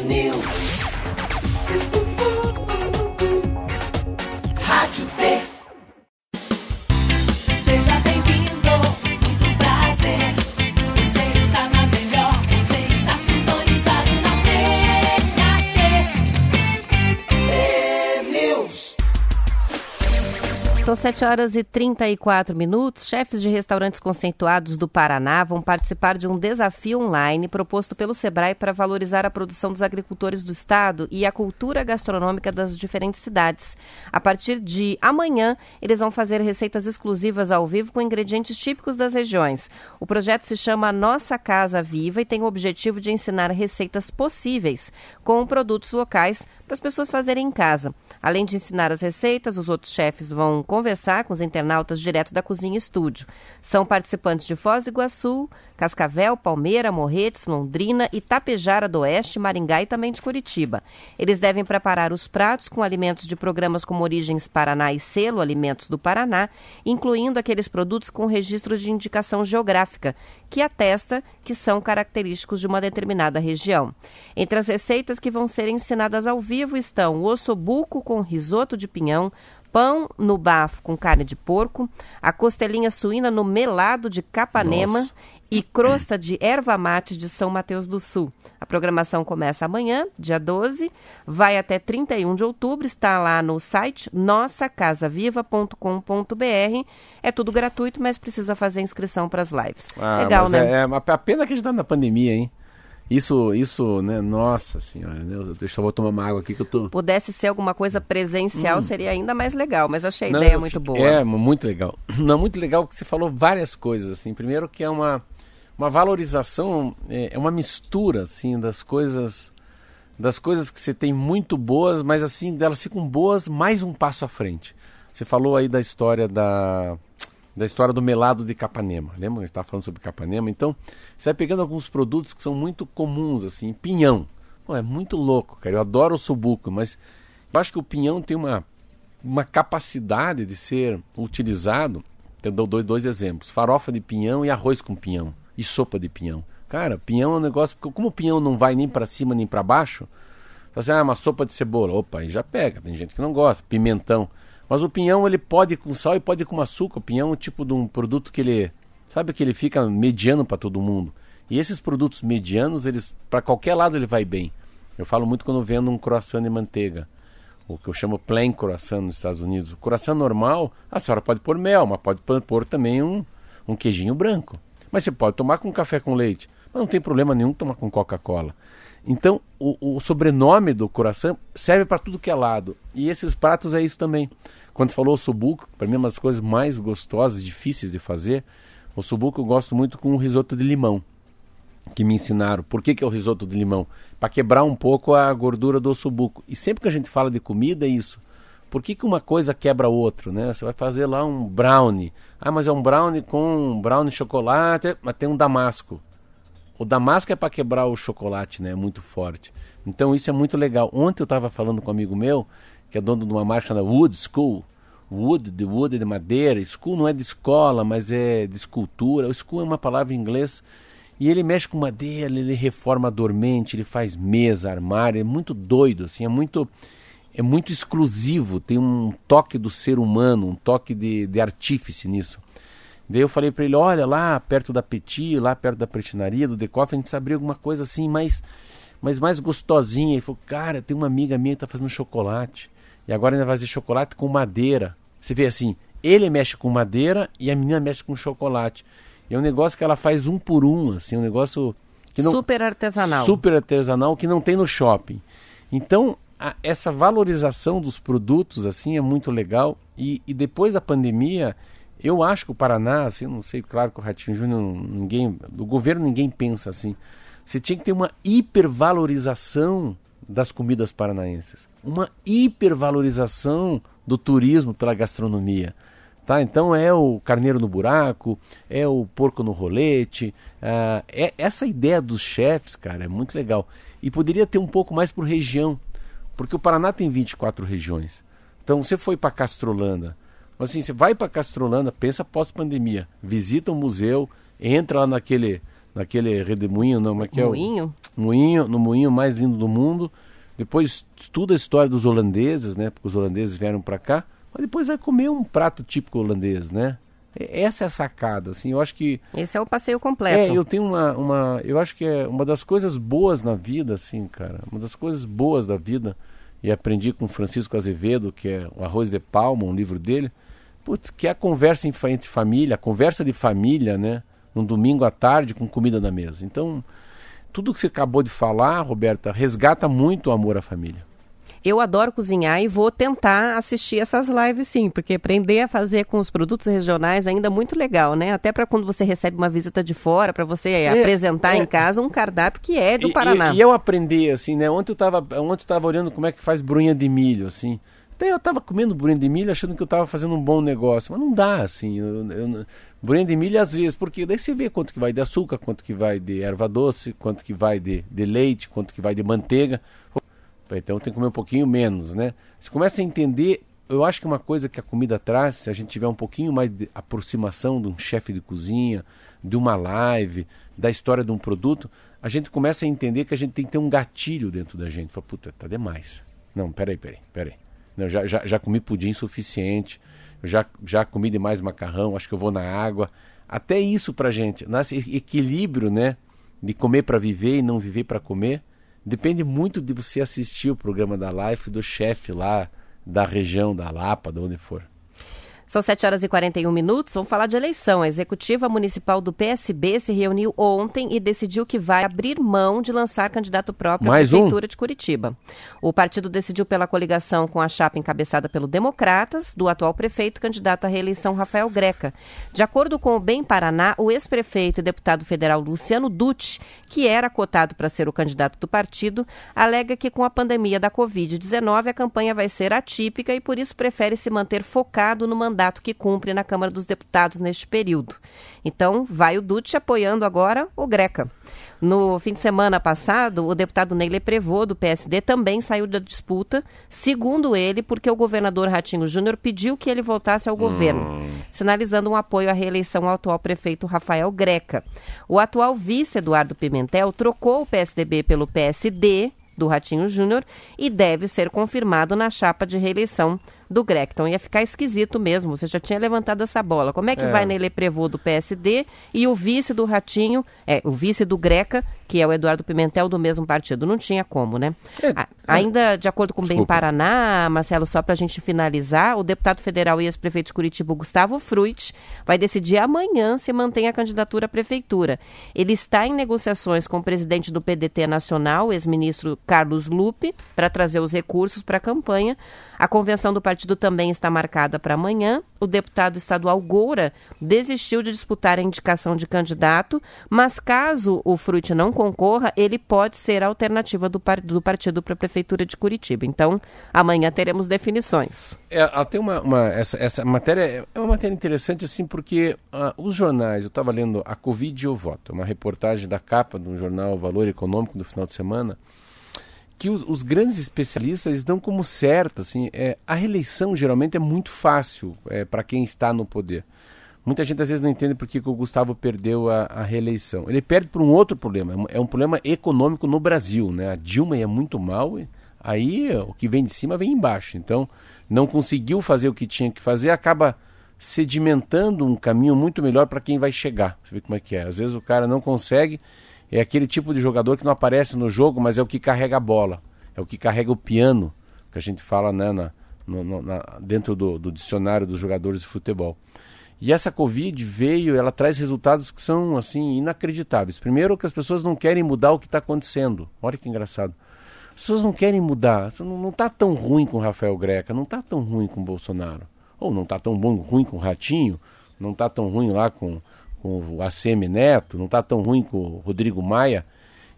7 horas e 34 minutos. Chefes de restaurantes conceituados do Paraná vão participar de um desafio online proposto pelo Sebrae para valorizar a produção dos agricultores do estado e a cultura gastronômica das diferentes cidades. A partir de amanhã, eles vão fazer receitas exclusivas ao vivo com ingredientes típicos das regiões. O projeto se chama Nossa Casa Viva e tem o objetivo de ensinar receitas possíveis com produtos locais para as pessoas fazerem em casa. Além de ensinar as receitas, os outros chefes vão conversar com os internautas direto da cozinha estúdio. São participantes de Foz do Iguaçu, Cascavel, Palmeira, Morretes, Londrina, Itapejara do Oeste, Maringá e também de Curitiba. Eles devem preparar os pratos com alimentos de programas como Origens Paraná e Selo Alimentos do Paraná, incluindo aqueles produtos com registro de indicação geográfica, que atesta que são característicos de uma determinada região. Entre as receitas que vão ser ensinadas ao vivo estão o ossobuco com risoto de pinhão, pão no bafo com carne de porco, a costelinha suína no melado de Capanema Nossa. e crosta de erva mate de São Mateus do Sul. A programação começa amanhã, dia 12, vai até 31 de outubro, está lá no site nossacasaviva.com.br. É tudo gratuito, mas precisa fazer inscrição para as lives. Ah, Legal, né? É, é a pena que a gente tá na pandemia, hein? Isso, isso, né? Nossa senhora, né? eu, deixa eu vou tomar uma água aqui que eu tô. Pudesse ser alguma coisa presencial, seria ainda mais legal, mas eu achei a Hum. Não, ideia muito fiquei- boa. É, muito legal. Não, muito legal porque você falou várias coisas, assim. Primeiro que é uma, uma valorização, é, é uma mistura, assim, das coisas das coisas que você tem muito boas, mas assim, elas ficam boas mais um passo à frente. Você falou aí da história da da história do melado de Capanema. Lembra? A gente estava falando sobre Capanema. Então, você vai pegando alguns produtos que são muito comuns, assim, pinhão. Pô, é muito louco, cara. Eu adoro o subuco, mas eu acho que o pinhão tem uma, uma capacidade de ser utilizado. Eu dou dois, dois exemplos: farofa de pinhão e arroz com pinhão. E sopa de pinhão. Cara, pinhão é um negócio. porque Como o pinhão não vai nem para cima nem para baixo, Fala assim, ah, uma sopa de cebola. Opa, aí já pega. Tem gente que não gosta. Pimentão. Mas o pinhão, ele pode ir com sal e pode ir com açúcar. O pinhão é um tipo de um produto que ele... Sabe que ele fica mediano para todo mundo. E esses produtos medianos, eles para qualquer lado ele vai bem. Eu falo muito quando vendo um croissant de manteiga. O que eu chamo plain croissant nos Estados Unidos. O croissant normal, a senhora pode pôr mel, mas pode pôr- também um, um queijinho branco. Mas você pode tomar com café com leite. Mas não tem problema nenhum tomar com Coca-Cola. Então, o, o sobrenome do coração serve para tudo que é lado. E esses pratos é isso também. Quando você falou o subuco, para mim é uma das coisas mais gostosas, difíceis de fazer. O subuco eu gosto muito com o risoto de limão, que me ensinaram. Por que, que é o risoto de limão? Para quebrar um pouco a gordura do subuco. E sempre que a gente fala de comida é isso. Por que, que uma coisa quebra outra, né? Você vai fazer lá um brownie. Ah, mas é um brownie com brownie chocolate, mas tem um damasco. O damasco é para quebrar o chocolate, né? É muito forte. Então isso é muito legal. Ontem eu estava falando com um amigo meu, que é dono de uma marca chamada Wood School. Wood, de wood de madeira. School não é de escola, mas é de escultura. O school é uma palavra em inglês. E ele mexe com madeira, ele reforma dormente, ele faz mesa, armário. É muito doido, assim. É muito, é muito exclusivo. Tem um toque do ser humano, um toque de, de artífice nisso. Daí eu falei para ele, olha lá perto da Petit, lá perto da pretinaria, do Decoff, a gente precisa abrir alguma coisa assim mais, mais, mais gostosinha. Ele falou, cara, tem uma amiga minha que tá fazendo chocolate. E agora ainda vai fazer chocolate com madeira. Você vê assim, ele mexe com madeira e a menina mexe com chocolate. E é um negócio que ela faz um por um, assim, um negócio que não, Super artesanal. super artesanal que não tem no shopping. Então, a- essa valorização dos produtos assim é muito legal. E, e depois da pandemia, eu acho que o Paraná, assim, eu não sei, claro que o Ratinho Júnior, ninguém, do governo ninguém pensa assim. Você tinha que ter uma hipervalorização das comidas paranaenses, uma hipervalorização do turismo pela gastronomia. Tá? Então é o carneiro no buraco, é o porco no rolete. ah, é, essa ideia dos chefes, cara, é muito legal. E poderia ter um pouco mais por região, porque o Paraná tem 24 regiões. Então você foi para Castrolanda, mas assim, você vai para Castrolanda, pensa pós-pandemia, visita o museu, entra lá naquele, naquele redemoinho, não, como é que é o- Moinho? moinho, no moinho mais lindo do mundo. Depois estuda a história dos holandeses, né? Porque os holandeses vieram para cá. Mas depois vai comer um prato típico holandês, né? Essa é a sacada, assim. Eu acho que Esse é o passeio é, completo. eu tenho uma, uma, eu acho que é uma das coisas boas na vida, assim, cara. Uma das coisas boas da vida. E aprendi com Francisco Azevedo, que é o Arroz de Palma, um livro dele. putz, que é a conversa entre família, a conversa de família, né? Um domingo à tarde com comida na mesa. Então, tudo que você acabou de falar, Roberta, resgata muito o amor à família. Eu adoro cozinhar e vou tentar assistir essas lives sim, porque aprender a fazer com os produtos regionais é ainda muito legal, né? Até para quando você recebe uma visita de fora, para você é, apresentar é, em casa um cardápio que é do e, Paraná. E, e, eu aprendi assim, né? Ontem eu estava ontem eu tava olhando como é que faz brunha de milho, assim. Até eu estava comendo brunha de milho achando que eu estava fazendo um bom negócio, mas não dá assim. Eu, de milho às vezes, porque daí você vê quanto que vai de açúcar, quanto que vai de erva doce, quanto que vai de, de leite, quanto que vai de manteiga. Então tem que comer um pouquinho menos, né? Você começa a entender, eu acho que uma coisa que a comida traz, se a gente tiver um pouquinho mais de aproximação de um chefe de cozinha, de uma live, da história de um produto, a gente começa a entender que a gente tem que ter um gatilho dentro da gente. Fala, puta, tá demais. Não, peraí, peraí, peraí. Não, já, já, já comi pudim suficiente, já, já comi demais macarrão, acho que eu vou na água. Até isso pra gente, nasce equilíbrio, né? De comer para viver e não viver para comer Depende muito de você assistir o programa da Life do chefe lá da região da Lapa, de onde for. São 7 horas e 41 minutos. Vamos falar de eleição. A executiva municipal do PSB se reuniu ontem e decidiu que vai abrir mão de lançar candidato próprio Mais à Prefeitura um. de Curitiba. O partido decidiu pela coligação com a chapa encabeçada pelo Democratas, do atual prefeito candidato à reeleição Rafael Greca. De acordo com o Bem Paraná, o ex-prefeito e deputado federal Luciano Dutti, que era cotado para ser o candidato do partido, alega que com a pandemia da Covid-19 a campanha vai ser atípica e por isso prefere se manter focado no mandato mandato que cumpre na Câmara dos Deputados neste período. Então, vai o Dutti apoiando agora o Greca. No fim de semana passado, o deputado Neile Prevô, do PSD, também saiu da disputa, segundo ele, porque o governador Ratinho Júnior pediu que ele voltasse ao governo, hum. sinalizando um apoio à reeleição ao atual prefeito Rafael Greca. O atual vice, Eduardo Pimentel, trocou o PSDB pelo PSD do Ratinho Júnior e deve ser confirmado na chapa de reeleição do Greco. Então ia ficar esquisito mesmo. Você já tinha levantado essa bola. Como é que é. vai Nele Prevô do PSD e o vice do Ratinho, é, o vice do Greca, que é o Eduardo Pimentel do mesmo partido? Não tinha como, né? É, a, ainda de acordo com o Bem Paraná, Marcelo, só para a gente finalizar, o deputado federal e ex-prefeito de Curitiba, Gustavo Fruit, vai decidir amanhã se mantém a candidatura à prefeitura. Ele está em negociações com o presidente do PDT Nacional, ex-ministro Carlos Lupe, para trazer os recursos para a campanha. A convenção do partido também está marcada para amanhã. O deputado estadual Goura desistiu de disputar a indicação de candidato, mas caso o Fruit não concorra, ele pode ser a alternativa do, par do partido para a prefeitura de Curitiba. Então, amanhã teremos definições. É, tem uma, uma essa, essa, matéria é uma matéria interessante assim porque uh, os jornais, eu estava lendo a Covid e o voto, uma reportagem da capa de um jornal Valor Econômico do final de semana que os, os, grandes especialistas dão como certo, assim, é, a reeleição geralmente é muito fácil é, para quem está no poder. Muita gente às vezes não entende por que, o Gustavo perdeu a, a, reeleição. Ele perde por um outro problema, é um, é problema econômico no Brasil, né? A Dilma ia muito mal, aí o que vem de cima vem embaixo. Então, não conseguiu fazer o que tinha que fazer, acaba sedimentando um caminho muito melhor para quem vai chegar. Você vê como é que é. Às vezes o cara não consegue é aquele tipo de jogador que não aparece no jogo, mas é o que carrega a bola, é o que carrega o piano, que a gente fala né, na, no, na, dentro do, do, dicionário dos jogadores de futebol. E essa Covid veio, ela traz resultados que são assim inacreditáveis. Primeiro que as pessoas não querem mudar o que está acontecendo. Olha que engraçado. As pessoas não querem mudar. Não está tão ruim com Rafael Greca, não está tão ruim com Bolsonaro. Ou não está tão bom, ruim com o Ratinho, não está tão ruim lá com com o ACM Neto, não está tão ruim com o Rodrigo Maia.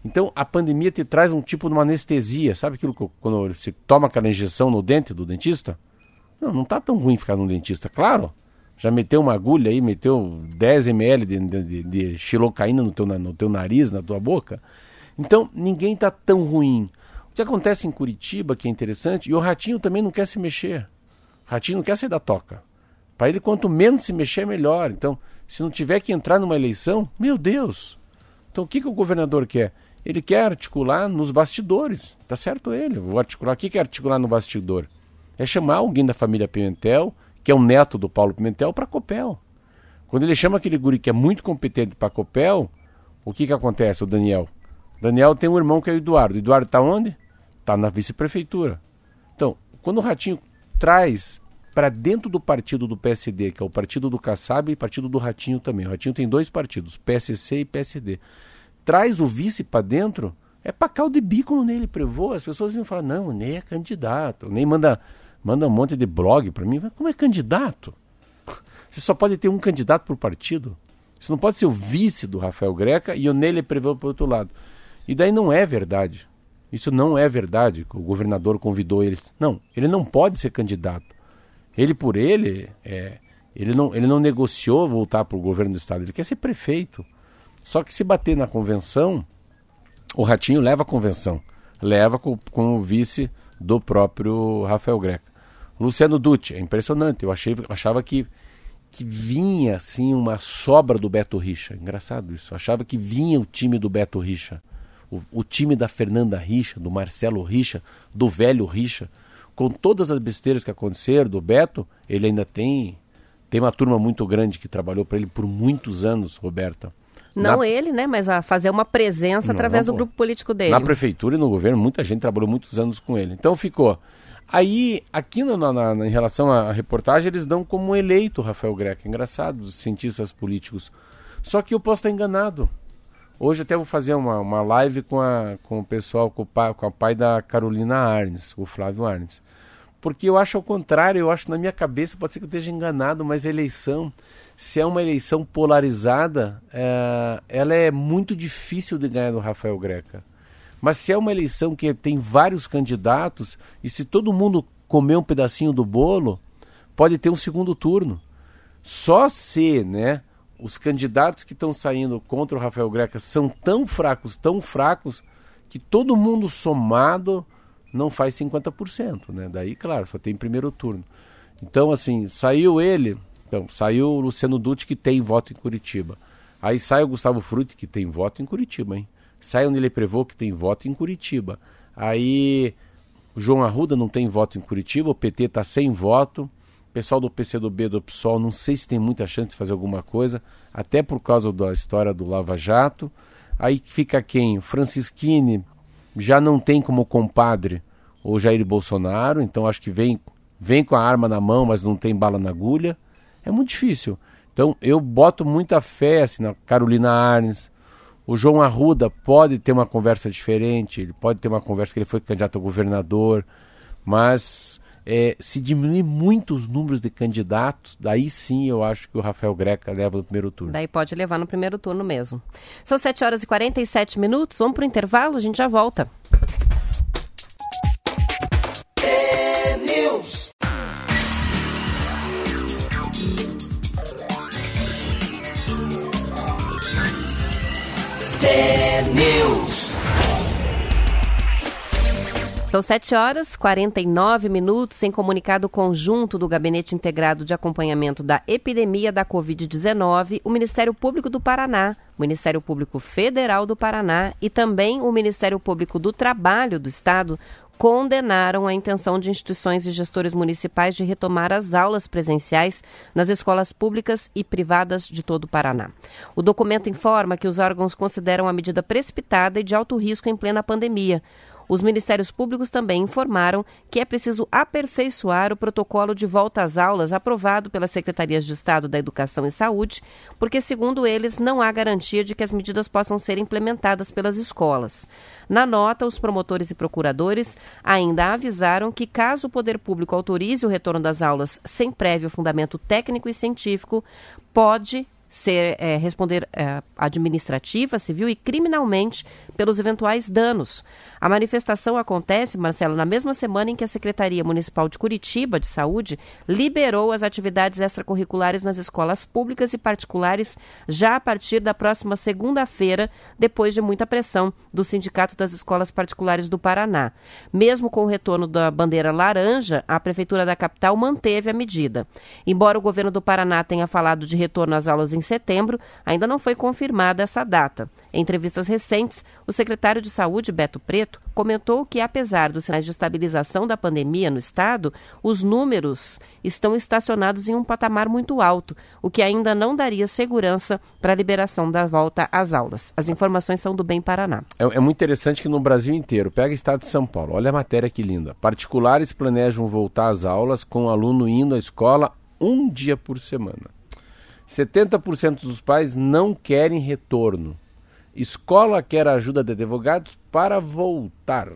Então a pandemia te traz um tipo de uma anestesia, sabe aquilo que quando você toma aquela injeção no dente do dentista? Não, não está tão ruim ficar no dentista, claro. Já meteu uma agulha aí, meteu 10 ml de, de, de xilocaína no teu, no teu nariz, na tua boca. Então ninguém está tão ruim. O que acontece em Curitiba, que é interessante, e o ratinho também não quer se mexer. O ratinho não quer sair da toca. Para ele, quanto menos se mexer, melhor. Então, se não tiver que entrar numa eleição, meu Deus. Então o que, que o governador quer? Ele quer articular nos bastidores. Tá certo ele. Vou articular. O que, que é articular no bastidor? É chamar alguém da família Pimentel, que é um neto do Paulo Pimentel, para Copel. Quando ele chama aquele guri que é muito competente para Copel, o que, que acontece, o Daniel? Daniel tem um irmão que é o Eduardo. O Eduardo está onde? Está na vice-prefeitura. Então, quando o Ratinho traz para dentro do partido do PSD, que é o partido do Kassab e partido do Ratinho também. O Ratinho tem dois partidos, PSC e PSD. Traz o vice para dentro, é para caldo de bico Ney Prevô. As pessoas vão falar, não, o Ney é candidato. O Ney manda, manda um monte de blog para mim. Como é candidato? Você só pode ter um candidato por partido. Você não pode ser o vice do Rafael Greca e o Ney Prevô para outro lado. E daí não é verdade. Isso não é verdade. O governador convidou eles. Não, ele não pode ser candidato. Ele por ele, é, ele, não, ele não negociou voltar para o governo do estado. Ele quer ser prefeito. Só que se bater na convenção, o Ratinho leva a convenção. Leva com, com o vice do próprio Rafael Greca. Luciano Dutti, é impressionante. Eu achei, achava que, que vinha assim uma sobra do Beto Richa. Engraçado isso. Eu achava que vinha o time do Beto Richa o, o time da Fernanda Richa, do Marcelo Richa, do velho Richa, com todas as besteiras que aconteceram, do Beto, ele ainda tem tem uma turma muito grande que trabalhou para ele por muitos anos, Roberta. Não na... ele, né? Mas a fazer uma presença não, através do grupo político dele. Na prefeitura e no governo, muita gente trabalhou muitos anos com ele. Então ficou. Aí, aqui no, na, na, em relação à reportagem, eles dão como eleito Rafael Greco. Engraçado, os cientistas políticos. Só que eu posso estar enganado. Hoje até vou fazer uma, uma live com, a, com o pessoal, com o, pai, com o pai da Carolina Arnes, o Flávio Arnes. Porque eu acho ao contrário, eu acho na minha cabeça, pode ser que eu esteja enganado, mas eleição, se é uma eleição polarizada, é, ela é muito difícil de ganhar do Rafael Greca. Mas se é uma eleição que tem vários candidatos, e se todo mundo comer um pedacinho do bolo, pode ter um segundo turno. Só se, né, os candidatos que estão saindo contra o Rafael Greca são tão fracos, tão fracos, que todo mundo somado não faz 50%, né? Daí, claro, só tem primeiro turno. Então, assim, saiu ele, então, saiu o Luciano Dutti, que tem voto em Curitiba. Aí sai o Gustavo Frutti, que tem voto em Curitiba, hein? Sai o Nele Prevô, que tem voto em Curitiba. Aí o João Arruda não tem voto em Curitiba, o PT está sem voto pessoal do PCdoB, do PSOL, não sei se tem muita chance de fazer alguma coisa, até por causa da história do Lava Jato. Aí fica quem? Francisquini já não tem como compadre o Jair Bolsonaro, então acho que vem, vem com a arma na mão, mas não tem bala na agulha. É muito difícil. Então eu boto muita fé assim, na Carolina Arnes. O João Arruda pode ter uma conversa diferente, ele pode ter uma conversa que ele foi candidato a governador, mas é, se diminuir muito os números de candidatos, daí sim eu acho que o Rafael Greca leva no primeiro turno. Daí pode levar no primeiro turno mesmo. São 7 horas e 47 minutos, vamos para o intervalo, a gente já volta. São 7 horas 49 minutos. Em comunicado conjunto do Gabinete Integrado de Acompanhamento da Epidemia da Covid-19, o Ministério Público do Paraná, o Ministério Público Federal do Paraná e também o Ministério Público do Trabalho do Estado condenaram a intenção de instituições e gestores municipais de retomar as aulas presenciais nas escolas públicas e privadas de todo o Paraná. O documento informa que os órgãos consideram a medida precipitada e de alto risco em plena pandemia. Os ministérios públicos também informaram que é preciso aperfeiçoar o protocolo de volta às aulas aprovado pelas Secretarias de Estado da Educação e Saúde, porque, segundo eles, não há garantia de que as medidas possam ser implementadas pelas escolas. Na nota, os promotores e procuradores ainda avisaram que, caso o poder público autorize o retorno das aulas sem prévio fundamento técnico e científico, pode ser é, responder é, administrativa, civil e criminalmente pelos eventuais danos. A manifestação acontece, Marcelo, na mesma semana em que a Secretaria Municipal de Curitiba de Saúde liberou as atividades extracurriculares nas escolas públicas e particulares já a partir da próxima segunda-feira, depois de muita pressão do Sindicato das Escolas Particulares do Paraná. Mesmo com o retorno da bandeira laranja, a Prefeitura da capital manteve a medida. Embora o governo do Paraná tenha falado de retorno às aulas em em setembro, ainda não foi confirmada essa data. Em entrevistas recentes, o secretário de Saúde, Beto Preto, comentou que, apesar dos sinais de estabilização da pandemia no estado, os números estão estacionados em um patamar muito alto, o que ainda não daria segurança para a liberação da volta às aulas. As informações são do Bem Paraná. É, é muito interessante que no Brasil inteiro, pega o estado de São Paulo, olha a matéria que linda. Particulares planejam voltar às aulas com o aluno indo à escola um dia por semana. 70% dos pais não querem retorno. Escola quer ajuda de advogados para voltar.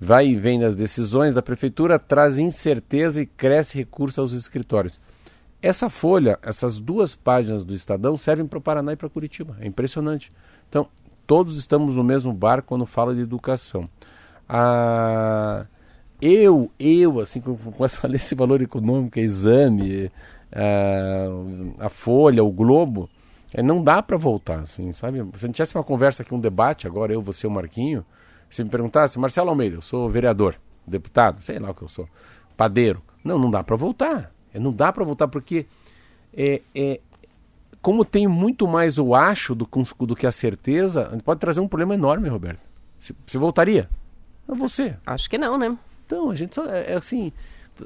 Vai e vem nas decisões da prefeitura, traz incerteza e cresce recurso aos escritórios. Essa folha, essas duas páginas do Estadão servem para o Paraná e para Curitiba. É impressionante. Então, todos estamos no mesmo barco quando fala de educação. Ah, eu, eu, assim, com, com essa, esse valor econômico, exame, ah, a Folha, o Globo, é, não dá para voltar, assim, sabe? Se a gente tivesse uma conversa aqui, um debate, agora eu, você, o Marquinho, se me perguntasse, Marcelo Almeida, eu sou vereador, deputado, sei lá o que eu sou, padeiro. Não, não dá para voltar. É, não dá para voltar porque é, é, como tem muito mais o acho do, do que a certeza, pode trazer um problema enorme, Roberto. Você voltaria? É você. Acho que não, né? Então, a gente só, é, é assim,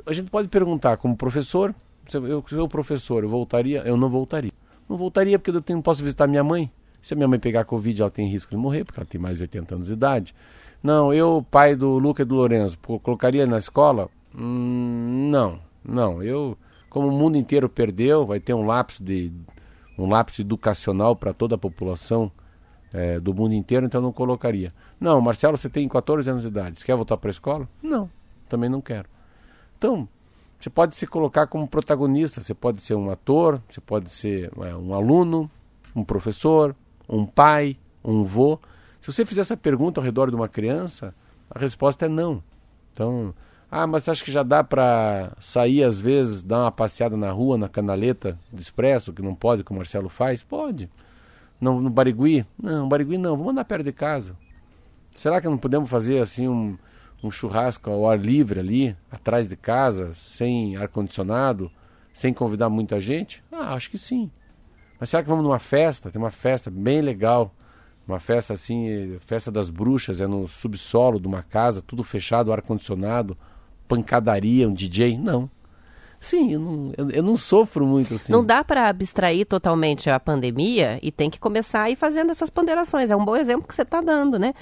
a gente pode perguntar como professor, se eu sou professor, eu voltaria? Eu não voltaria. Não voltaria porque eu tenho, posso visitar minha mãe. Se a minha mãe pegar Covid, ela tem risco de morrer, porque ela tem mais de 80 anos de idade. Não, eu, pai do Luca e do Lourenço, colocaria na escola? Hum, não, não. Eu, como o mundo inteiro perdeu, vai ter um lapso de um lapso educacional para toda a população é, do mundo inteiro, então eu não colocaria. Não, Marcelo, você tem 14 anos de idade, você quer voltar para a escola? Não, também não quero. Então, você pode se colocar como protagonista, você pode ser um ator, você pode ser é, um aluno, um professor, um pai, um vô. Se você fizer essa pergunta ao redor de uma criança, a resposta é não. Então, ah, mas você acha que já dá para sair às vezes, dar uma passeada na rua, na canaleta do expresso, que não pode, que o Marcelo faz? Pode. No, no Barigui? Não, Barigui não, vamos andar perto de casa. Será que não podemos fazer assim um, um churrasco ao ar livre ali, atrás de casa, sem ar-condicionado, sem convidar muita gente? Ah, acho que sim. Mas será que vamos numa festa? Tem uma festa bem legal. Uma festa assim, festa das bruxas, é no subsolo de uma casa, tudo fechado, ar-condicionado, pancadaria, um DJ? Não. Sim, eu não, eu, eu não sofro muito assim. Não dá para abstrair totalmente a pandemia e tem que começar a ir fazendo essas ponderações. É um bom exemplo que você está dando, né?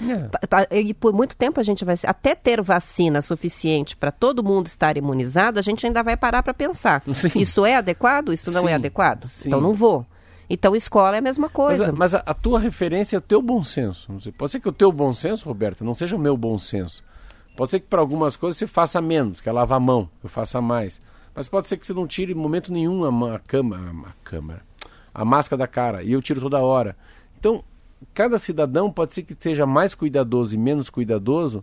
É. E por muito tempo a gente vai. Até ter vacina suficiente para todo mundo estar imunizado, a gente ainda vai parar para pensar. Sim. Isso é adequado? Isso não é Sim. é adequado? Sim. Então não vou. Então, escola é a mesma coisa. Mas, a, mas a, a, tua referência é o teu bom senso. Pode ser que o teu bom senso, Roberta, não seja o meu bom senso. Pode ser que para algumas coisas você faça menos, que é lavar a mão, eu faça mais. Mas pode ser que você não tire em momento nenhum a, a, cama, a, câmera, a máscara da cara, e eu tiro toda hora. Então, cada cidadão pode ser que seja mais cuidadoso e menos cuidadoso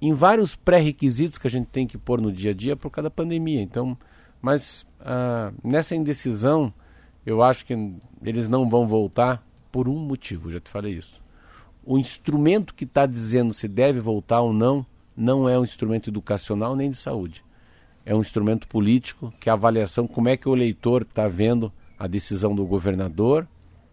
em vários pré-requisitos que a gente tem que pôr no dia a dia por causa da pandemia. Então, mas ah, nessa indecisão, eu acho que eles não vão voltar por um motivo, já te falei isso. O instrumento que está dizendo se deve voltar ou não, não é um instrumento educacional nem de saúde é um instrumento político que é a avaliação como é que o eleitor está vendo a decisão do governador,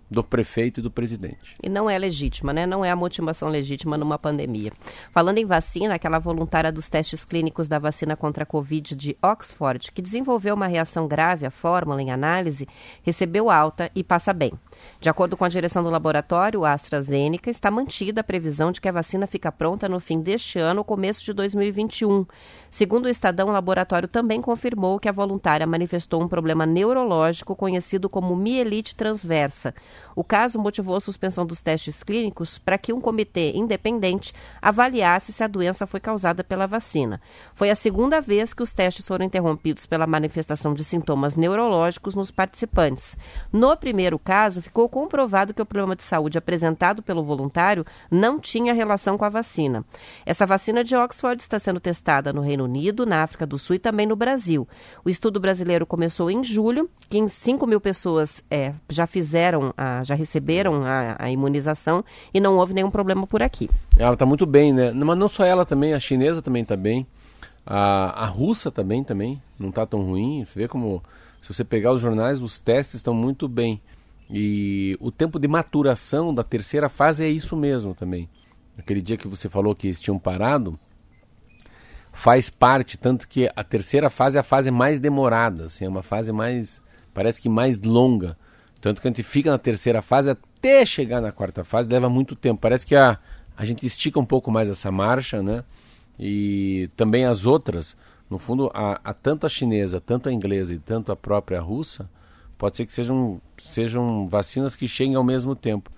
do prefeito e do presidente. E não é legítima, né? Não é a motivação legítima numa pandemia. Falando em vacina, aquela voluntária dos testes clínicos da vacina contra a Covid de Oxford, que desenvolveu uma reação grave à fórmula em análise, recebeu alta e passa bem. De acordo com a direção do laboratório, a AstraZeneca, está mantida a previsão de que a vacina fica pronta no fim deste ano ou começo de 2021. Segundo o Estadão, o laboratório também confirmou que a voluntária manifestou um problema neurológico conhecido como mielite transversa. O caso motivou a suspensão dos testes clínicos para que um comitê independente avaliasse se a doença foi causada pela vacina. Foi a segunda vez que os testes foram interrompidos pela manifestação de sintomas neurológicos nos participantes. No primeiro caso, ficou comprovado que o problema de saúde apresentado pelo voluntário não tinha relação com a vacina. Essa vacina de Oxford está sendo testada no Reino Unido, na África do Sul e também no Brasil. O estudo brasileiro começou em julho, que 5 mil pessoas é, já fizeram, a, já receberam a, a, imunização e não houve nenhum problema por aqui. Ela está muito bem, né? Mas não só ela também, a chinesa também está bem. A, a russa também, também não está tão ruim. Você vê como, se você pegar os jornais, os testes estão muito bem. E o tempo de maturação da terceira fase é isso mesmo também. Aquele dia que você falou que eles tinham parado, faz parte, tanto que a terceira fase é a fase mais demorada, assim, é uma fase mais, parece que mais longa. Tanto que a gente fica na terceira fase até chegar na quarta fase, leva muito tempo. Parece que a, a gente estica um pouco mais essa marcha, né? E também as outras, no fundo, a, a tanto a chinesa, tanto a inglesa e tanto a própria russa, pode ser que sejam, sejam vacinas que cheguem ao mesmo tempo.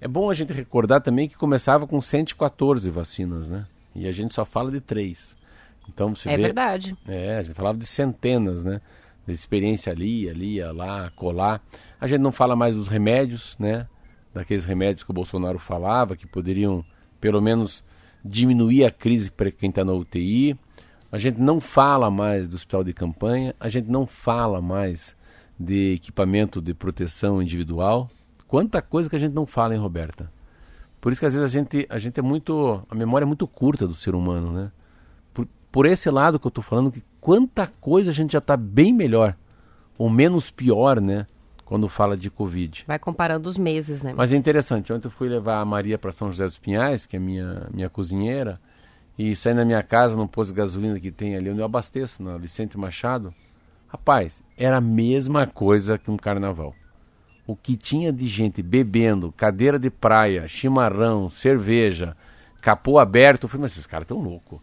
É bom a gente recordar também que começava com 114 vacinas, né? E a gente só fala de três. Então você É vê, verdade. É, a gente falava de centenas, né? De experiência ali, ali, lá, colar. A gente não fala mais dos remédios, né? Daqueles remédios que o Bolsonaro falava, que poderiam, pelo menos, diminuir a crise para quem está na UTI. A gente não fala mais do hospital de campanha. A gente não fala mais de equipamento de proteção individual. Quanta coisa que a gente não fala, hein, Roberta? Por isso que às vezes a gente, a gente é muito. A memória é muito curta do ser humano, né? Por, por esse lado que eu estou falando, que quanta coisa a gente já está bem melhor, ou menos pior, né? Quando fala de Covid. Vai comparando os meses, né? Mas é interessante, ontem eu fui levar a Maria para São José dos Pinhais, que é minha, minha cozinheira, e saí na minha casa, num posto de gasolina que tem ali onde eu abasteço, na Vicente Machado. Rapaz, era a mesma coisa que um carnaval. O que tinha de gente bebendo, cadeira de praia, chimarrão, cerveja, capô aberto, eu falei, mas esses caras estão loucos.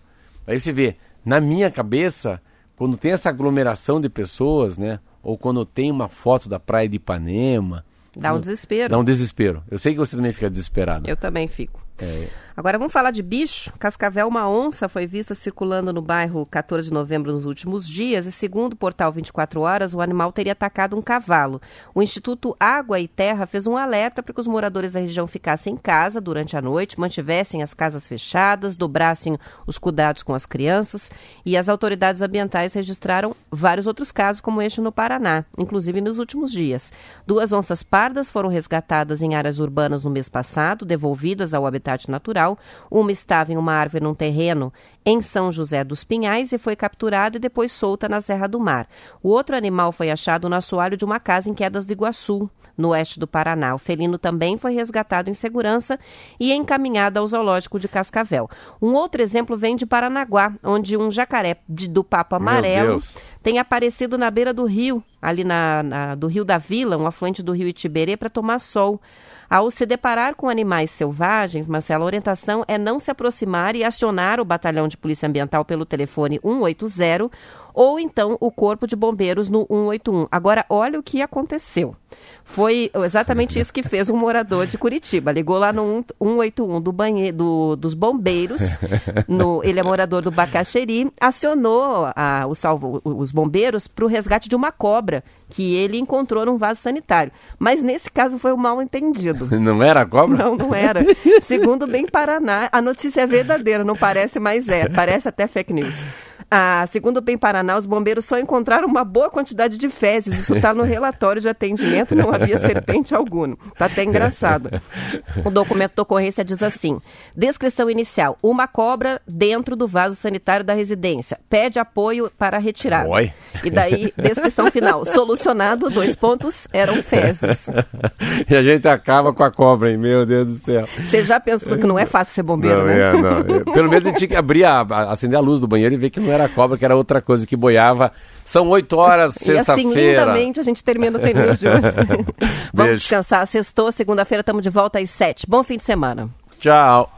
Aí você vê, na minha cabeça, quando tem essa aglomeração de pessoas, né? Ou quando tem uma foto da praia de Ipanema. Dá um desespero. Dá um desespero. Eu sei que você também fica desesperado. Eu também fico. É, Agora vamos falar de bicho. Cascavel, uma onça foi vista circulando no bairro 14 de novembro nos últimos dias e, segundo o portal 24 Horas, o animal teria atacado um cavalo. O Instituto Água e Terra fez um alerta para que os moradores da região ficassem em casa durante a noite, mantivessem as casas fechadas, dobrassem os cuidados com as crianças e as autoridades ambientais registraram vários outros casos como este no Paraná, inclusive nos últimos dias. Duas onças pardas foram resgatadas em áreas urbanas no mês passado, devolvidas ao habitat natural. Uma estava em uma árvore num terreno em São José dos Pinhais e foi capturada e depois solta na Serra do Mar. O outro animal foi achado no assoalho de uma casa em Quedas do Iguaçu, no oeste do Paraná. O felino também foi resgatado em segurança e encaminhado ao zoológico de Cascavel. Um outro exemplo vem de Paranaguá, onde um jacaré do papo amarelo. Tem aparecido na beira do rio, ali na, na- do Rio da Vila, um afluente do rio Itiberê, para tomar sol. Ao se deparar com animais selvagens, Marcelo, a orientação é não se aproximar e acionar o batalhão de polícia ambiental pelo telefone 180 ou então o corpo de bombeiros no 181. Agora, olha o que aconteceu. Foi exatamente isso que fez um morador de Curitiba. Ligou lá no 181 do banhe do, dos bombeiros. no- ele é morador do Bacaxeri. Acionou a- o salvo, os bombeiros para o resgate de uma cobra que ele encontrou num vaso sanitário. Mas nesse caso foi um mal entendido. Não era a cobra? Não, não era. Segundo o Bem Paraná, a notícia é verdadeira, não parece, mas é. Parece até fake news. Ah, segundo o Bem Paraná, os bombeiros só encontraram uma boa quantidade de fezes. Isso está no relatório de atendimento, não havia serpente alguma. Está até engraçado. O documento da ocorrência diz assim: descrição inicial: uma cobra dentro do vaso sanitário da residência. Pede apoio para a retirada. Oi. E daí, descrição final: solucionado, dois pontos, eram fezes. e a gente acaba com a cobra, hein? Meu Deus do céu. Você já pensou que não é fácil ser bombeiro, não, né? é, não. Pelo menos a gente tinha que abrir, a, a- acender a luz do banheiro e ver que não era a cobra, que era outra coisa que boiava. São 8 horas, E assim, sexta-feira. lindamente, a gente termina o Tem News de hoje. Vamos Beijo. descansar. Sextou, segunda-feira, estamos de volta às sete. Bom fim de semana. Tchau.